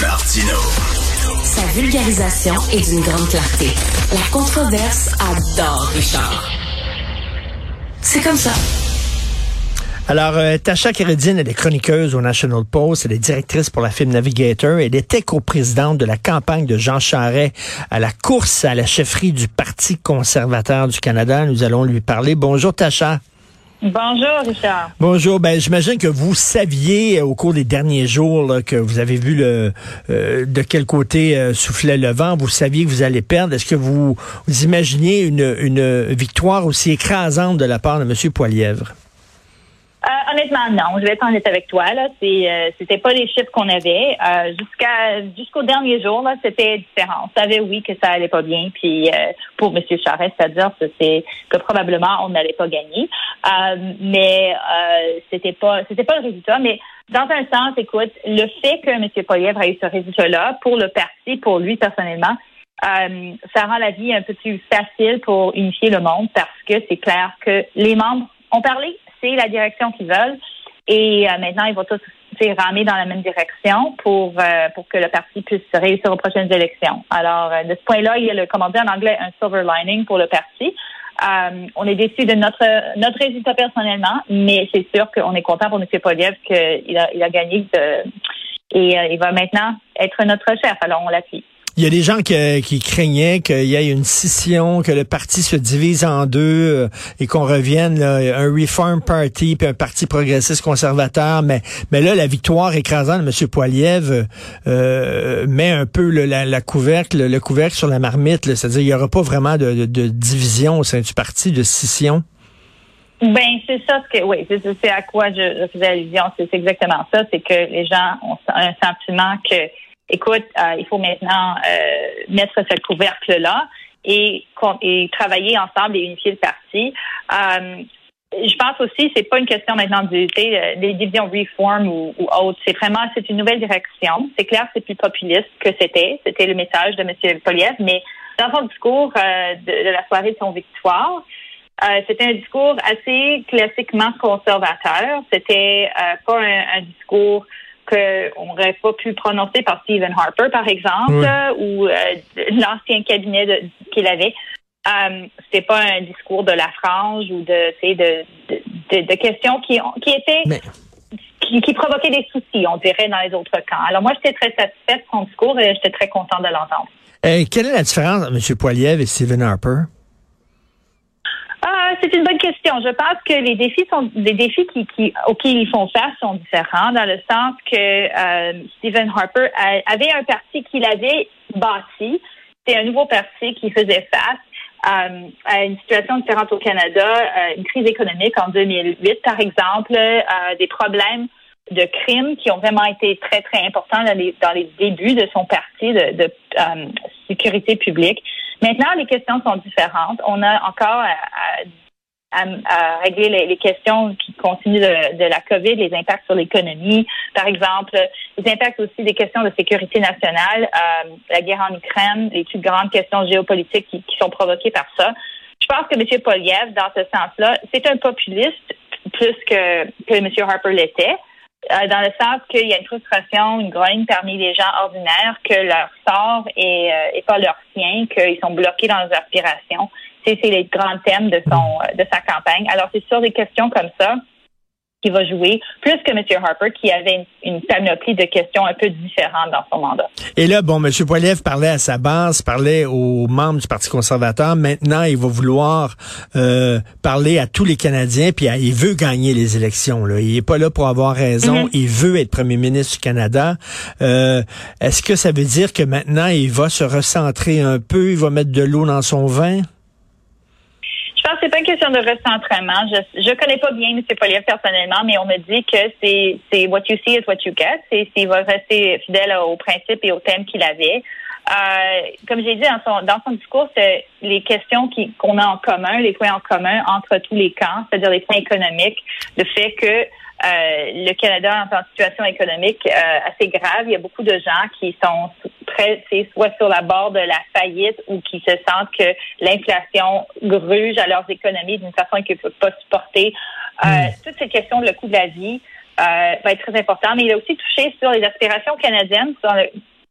Martino. Sa vulgarisation est d'une grande clarté. La controverse adore Richard. C'est comme ça. Alors, euh, Tasha Keredine, elle est chroniqueuse au National Post, elle est directrice pour la film Navigator, elle était coprésidente de la campagne de Jean Charest à la course à la chefferie du Parti conservateur du Canada. Nous allons lui parler. Bonjour Tasha. Bonjour, Richard. Bonjour. Ben, j'imagine que vous saviez euh, au cours des derniers jours que vous avez vu le euh, de quel côté euh, soufflait le vent. Vous saviez que vous allez perdre. Est-ce que vous, vous imaginiez une, une victoire aussi écrasante de la part de M. Poilièvre? Euh, honnêtement, non. Je vais être honnête avec toi. Là, c'est, euh, c'était pas les chiffres qu'on avait euh, jusqu'à jusqu'au dernier jour. C'était différent. On savait oui que ça allait pas bien. Puis pour M. Charest, c'est-à-dire que probablement on n'allait pas gagner. mais c'était pas c'était pas le résultat. Mais dans un sens, écoute, le fait que M. Poilievre a eu ce résultat-là pour le parti, pour lui personnellement, ça rend la vie un peu plus facile pour unifier le monde parce que c'est clair que les membres ont parlé, c'est la direction qu'ils veulent. Et euh, maintenant, ils vont tous ramer dans la même direction pour euh, pour que le parti puisse réussir aux prochaines élections. Alors, euh, de ce point-là, il y a le, comment dire en anglais, un silver lining pour le parti. on est déçu de notre notre résultat personnellement, mais c'est sûr qu'on est content pour M. Poliev qu'il a, il a gagné et il va maintenant être notre chef. Alors, on l'appuie. Il y a des gens qui, craignaient qu'il y ait une scission, que le parti se divise en deux euh, et qu'on revienne là, un Reform Party puis un parti progressiste conservateur. Mais, mais là, la victoire écrasante de M. Poiliev euh, met un peu le, la, couvercle, le, couvercle sur la marmite. C'est-à-dire qu'il n'y aura pas vraiment de, division au sein du parti, de scission. Ben c'est ça ce que oui, c'est à quoi je, je faisais allusion. C'est exactement ça. C'est que les gens ont un sentiment que écoute, euh, il faut maintenant euh, mettre cette couvercle-là et, et travailler ensemble et unifier le parti. Euh, je pense aussi, c'est pas une question maintenant du, des divisions reform ou, ou autres. C'est vraiment, c'est une nouvelle direction. C'est clair, c'est plus populiste que c'était. C'était le message de M. Poliev, mais dans son discours de, la soirée de son victoire, c'était un discours assez classiquement conservateur. C'était pas un discours qu'on n'aurait pas pu prononcer par Stephen Harper, par exemple, ou euh, l'ancien cabinet qu'il avait. Euh, c'était pas un discours de la frange ou de, de, de, de, questions qui, qui étaient qui, qui, provoquaient des soucis, on dirait, dans les autres camps. Alors moi, j'étais très satisfaite de son discours et j'étais très contente de l'entendre. Euh, quelle est la différence entre M. Poiliev et Stephen Harper? C'est une bonne question. Je pense que les défis sont des défis qui, qui auxquels ils font face sont différents dans le sens que euh, Stephen Harper avait un parti qu'il avait bâti. C'est un nouveau parti qui faisait face euh, à une situation différente au Canada, euh, une crise économique en 2008, par exemple, des problèmes de crimes qui ont vraiment été très, très importants dans les, dans les débuts de son parti de sécurité publique. Maintenant, les questions sont différentes. On a encore à, à, régler les, questions qui continuent de, la COVID, les impacts sur l'économie, par exemple, les impacts aussi des questions de sécurité nationale, euh, la guerre en Ukraine, les plus grandes questions géopolitiques qui, sont provoquées par ça. Je pense que M. Poliev, dans ce sens-là, c'est un populiste plus que, que M. Harper l'était. Euh, dans le sens qu'il y a une frustration, une grogne parmi les gens ordinaires que leur sort est, euh, pas leur sien, qu'ils sont bloqués dans leurs aspirations. C'est les grands thèmes de son euh, de sa campagne. Alors c'est sur des questions comme ça qui va jouer, plus que M. Harper, qui avait une, panoplie de questions un peu différentes dans son mandat. Et là, bon, M. Poiliev parlait à sa base, parlait aux membres du Parti conservateur. Maintenant, il va vouloir euh, parler à tous les Canadiens, puis il veut gagner les élections. Là. Il est pas là pour avoir raison. Mm-hmm. Il veut être premier ministre du Canada. Euh, est-ce que ça veut dire que maintenant, il va se recentrer un peu, il va mettre de l'eau dans son vin? C'est pas une question de recentrement. Je je connais pas bien M. Poliev personnellement, mais on me dit que c'est c'est what you see is what you get. C'est s'il va rester fidèle aux principes et aux thèmes qu'il avait. Euh, comme j'ai dit dans son dans son discours, c'est les questions qu'on a en commun, les points en commun entre tous les camps, c'est-à-dire les points économiques, le fait que le Canada est en situation économique euh, assez grave. Il y a beaucoup de gens qui sont très, soit sur la bord de la faillite ou qui se sentent que l'inflation gruge à leurs économies d'une façon qu'ils ne peuvent pas supporter. Euh, hmm. Toutes ces questions, le coût de la vie, va être très important. Mais il a aussi touché sur les aspirations canadiennes, sur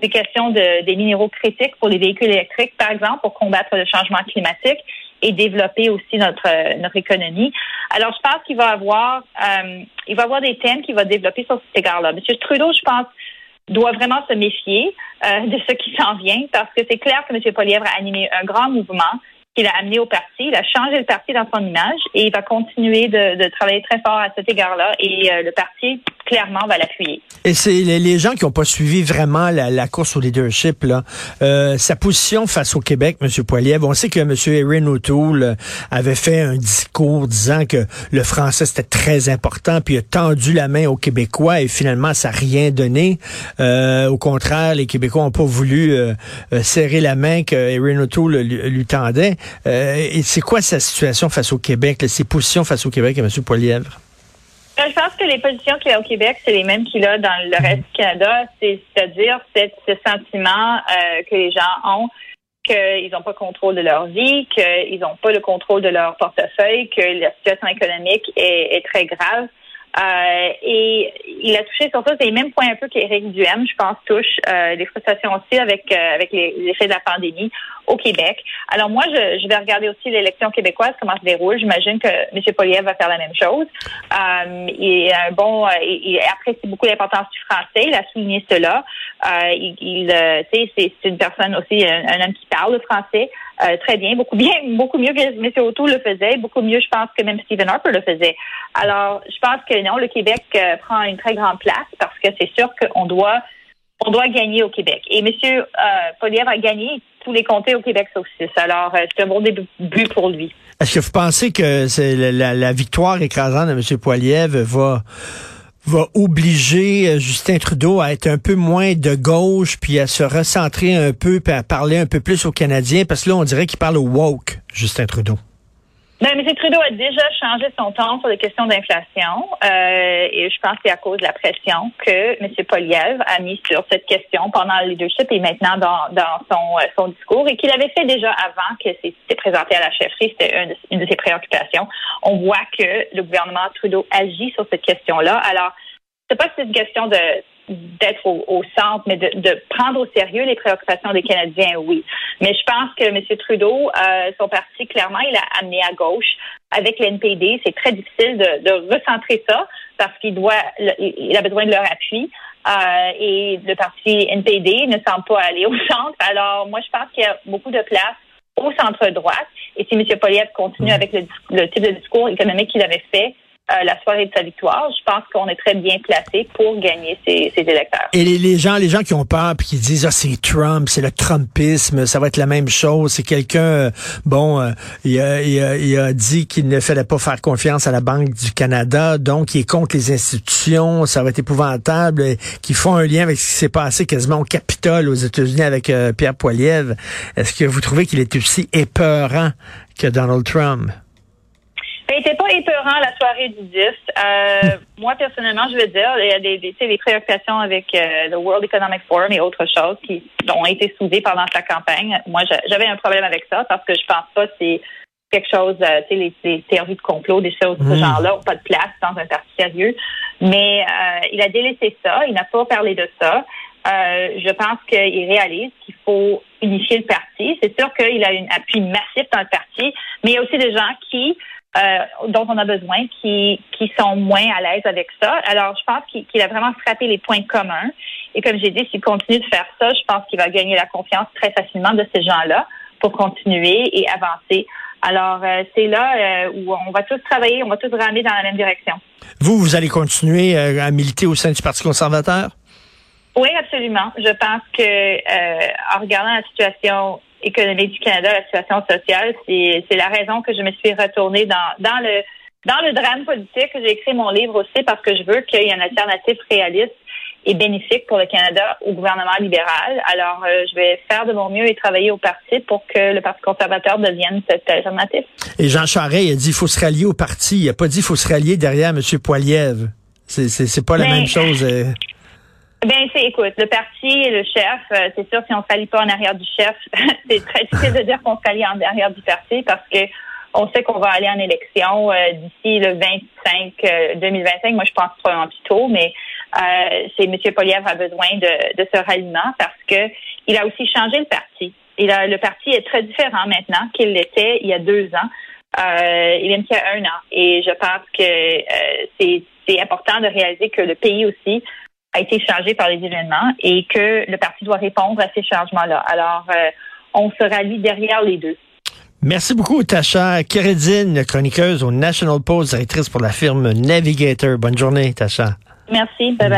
des questions de, des minéraux critiques pour les véhicules électriques, par exemple, pour combattre le changement climatique et développer aussi notre notre économie. Alors, je pense qu'il va avoir euh, il va avoir des thèmes qu'il va développer sur cet égard-là. Monsieur Trudeau, je pense, doit vraiment se méfier euh, de ce qui s'en vient parce que c'est clair que M. Polièvre a animé un grand mouvement qu'il a amené au parti. Il a changé le parti dans son image et il va continuer de, travailler très fort à cet égard-là. Et euh, le parti, clairement, va l'appuyer. Et c'est les, gens qui n'ont pas suivi vraiment la, course au leadership, là. Euh, sa position face au Québec, M. Poiliev, on sait que M. Erin O'Toole avait fait un discours disant que le français c'était très important, puis il a tendu la main aux Québécois et finalement ça n'a rien donné. Euh, au contraire, les Québécois n'ont pas voulu serrer la main que Erin O'Toole lui tendait. Euh, et c'est quoi sa situation face au Québec, ses positions face au Québec à M. Poilièvre? Euh, je pense que les positions qu'il a au Québec, c'est les mêmes qu'il a dans le reste du Canada, c'est-à-dire ce sentiment euh, que les gens ont qu'ils n'ont pas le contrôle de leur vie, qu'ils n'ont pas le contrôle de leur portefeuille, que la situation économique est très grave. Euh, et il a touché surtout les mêmes points un peu qu'Éric Duhem, je pense, touche euh, les frustrations aussi avec euh, avec les, effets de la pandémie au Québec. Alors moi, je, je vais regarder aussi l'élection québécoise, comment se déroule. J'imagine que M. Poliev va faire la même chose. Euh, il est un bon, il, apprécie beaucoup l'importance du français. Il a souligné cela. il, il c'est une personne aussi, un, un homme qui parle le français. Euh, très bien, beaucoup bien, beaucoup mieux que M. Auto le faisait, beaucoup mieux, je pense, que même Stephen Harper le faisait. Alors, je pense que non, le Québec euh, prend une très grande place parce que c'est sûr qu'on doit on doit gagner au Québec. Et M. Euh, a gagné tous les comtés au Québec sauf six. Alors, euh, c'est un bon début pour lui. Est-ce que vous pensez que c'est la, la, victoire écrasante de M. Poiliev va va obliger euh, Justin Trudeau à être un peu moins de gauche, puis à se recentrer un peu, puis à parler un peu plus aux Canadiens, parce que là, on dirait qu'il parle au woke, Justin Trudeau. Ben, M. Trudeau a déjà changé son ton sur les questions d'inflation euh, et je pense que c'est à cause de la pression que M. Poliev a mis sur cette question pendant le leadership et maintenant dans, dans son, euh, son discours et qu'il avait fait déjà avant que c'était présenté à la chefferie, c'était une, une de ses préoccupations. On voit que le gouvernement Trudeau agit sur cette question-là. Alors, c'est pas que c'est une question de d'être au, centre, mais de, de, prendre au sérieux les préoccupations des Canadiens, oui. Mais je pense que M. Trudeau, euh, son parti, clairement, il a amené à gauche avec l'NPD. C'est très difficile de, de, recentrer ça parce qu'il doit, il a besoin de leur appui. Euh, et le parti NPD ne semble pas aller au centre. Alors, moi, je pense qu'il y a beaucoup de place au centre droite. Et si M. Poliev continue mmh. avec le, le type de discours économique qu'il avait fait, euh, la soirée de sa victoire, je pense qu'on est très bien placé pour gagner ces, électeurs. Et les, gens, les gens qui ont peur puis qui disent ah c'est Trump, c'est le Trumpisme, ça va être la même chose. C'est quelqu'un, euh, bon, euh, il, a, dit qu'il ne fallait pas faire confiance à la Banque du Canada, donc il est contre les institutions, ça va être épouvantable, qui font un lien avec ce qui s'est passé quasiment au Capitole aux États-Unis avec Pierre Poilievre. Est-ce que vous trouvez qu'il est aussi épeurant que Donald Trump? Il n'était pas épeurant la soirée du 10. Euh, moi, personnellement, je veux dire, il y a des, des, des préoccupations avec euh, le World Economic Forum et autres choses qui ont été soulevées pendant sa campagne. Moi, j'avais un problème avec ça parce que je pense pas que c'est quelque chose, euh, tu sais, les, théories de complot, des choses de ce mmh. genre-là n'ont pas de place dans un parti sérieux. Mais euh, il a délaissé ça, il n'a pas parlé de ça. Euh, je pense qu'il réalise qu'il faut unifier le parti. C'est sûr qu'il a un appui massif dans le parti, mais il y a aussi des gens qui euh, dont on a besoin, qui, qui sont moins à l'aise avec ça. Alors, je pense qu'il a vraiment frappé les points communs. Et comme j'ai dit, s'il continue de faire ça, je pense qu'il va gagner la confiance très facilement de ces gens-là pour continuer et avancer. Alors, euh, c'est là euh, où on va tous travailler, on va tous ramer dans la même direction. Vous, vous allez continuer à militer au sein du Parti conservateur? Oui, absolument. Je pense que en regardant la situation économique du Canada, la situation sociale, c'est la raison que je me suis retournée dans, dans le dans le drame politique. J'ai écrit mon livre aussi parce que je veux qu'il y ait une alternative réaliste et bénéfique pour le Canada au gouvernement libéral. Alors, euh, je vais faire de mon mieux et travailler au parti pour que le Parti conservateur devienne cette alternative. Et Jean Charest a dit qu'il faut se rallier au parti. Il n'a pas dit qu'il faut se rallier derrière M. Poiliev. C'est pas la même chose. Euh. Ben, c'est, écoute, le parti et le chef, euh, c'est sûr, si on ne s'allie pas en arrière du chef, c'est très difficile de dire qu'on s'allie en arrière du parti parce que on sait qu'on va aller en élection euh, d'ici le 25 2025. Euh, Moi, je pense probablement plus tôt, mais euh, c'est M. Polièvre a besoin de, de ce ralliement parce que il a aussi changé le parti. Il a, le parti est très différent maintenant qu'il l'était il y a deux ans. Euh, il même qu'il y a un an. Et je pense que euh, c'est important de réaliser que le pays aussi a été changé par les événements et que le parti doit répondre à ces changements-là. Alors, euh, on se rallie derrière les deux. Merci beaucoup, Tacha Kéredine, chroniqueuse au National Post, directrice pour la firme Navigator. Bonne journée, Tacha. Merci. Bye bye.